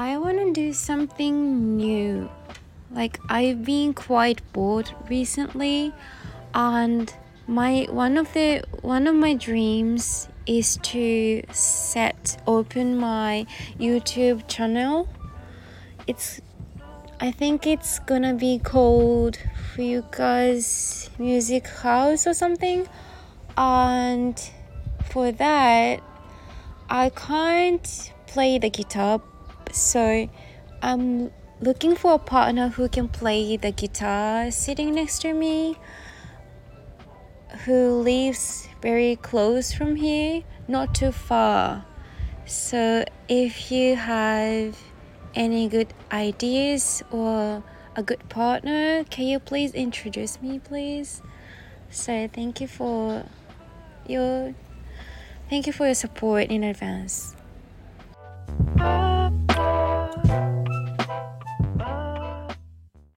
I want to do something new. Like I've been quite bored recently and my one of the one of my dreams is to set open my YouTube channel. It's I think it's gonna be called Fuyuka's Music House or something. And for that, I can't play the guitar, so I'm looking for a partner who can play the guitar sitting next to me, who lives very close from here, not too far. So if you have any good ideas or a good partner, can you please introduce me, please? So thank you for your thank you for your support in advance.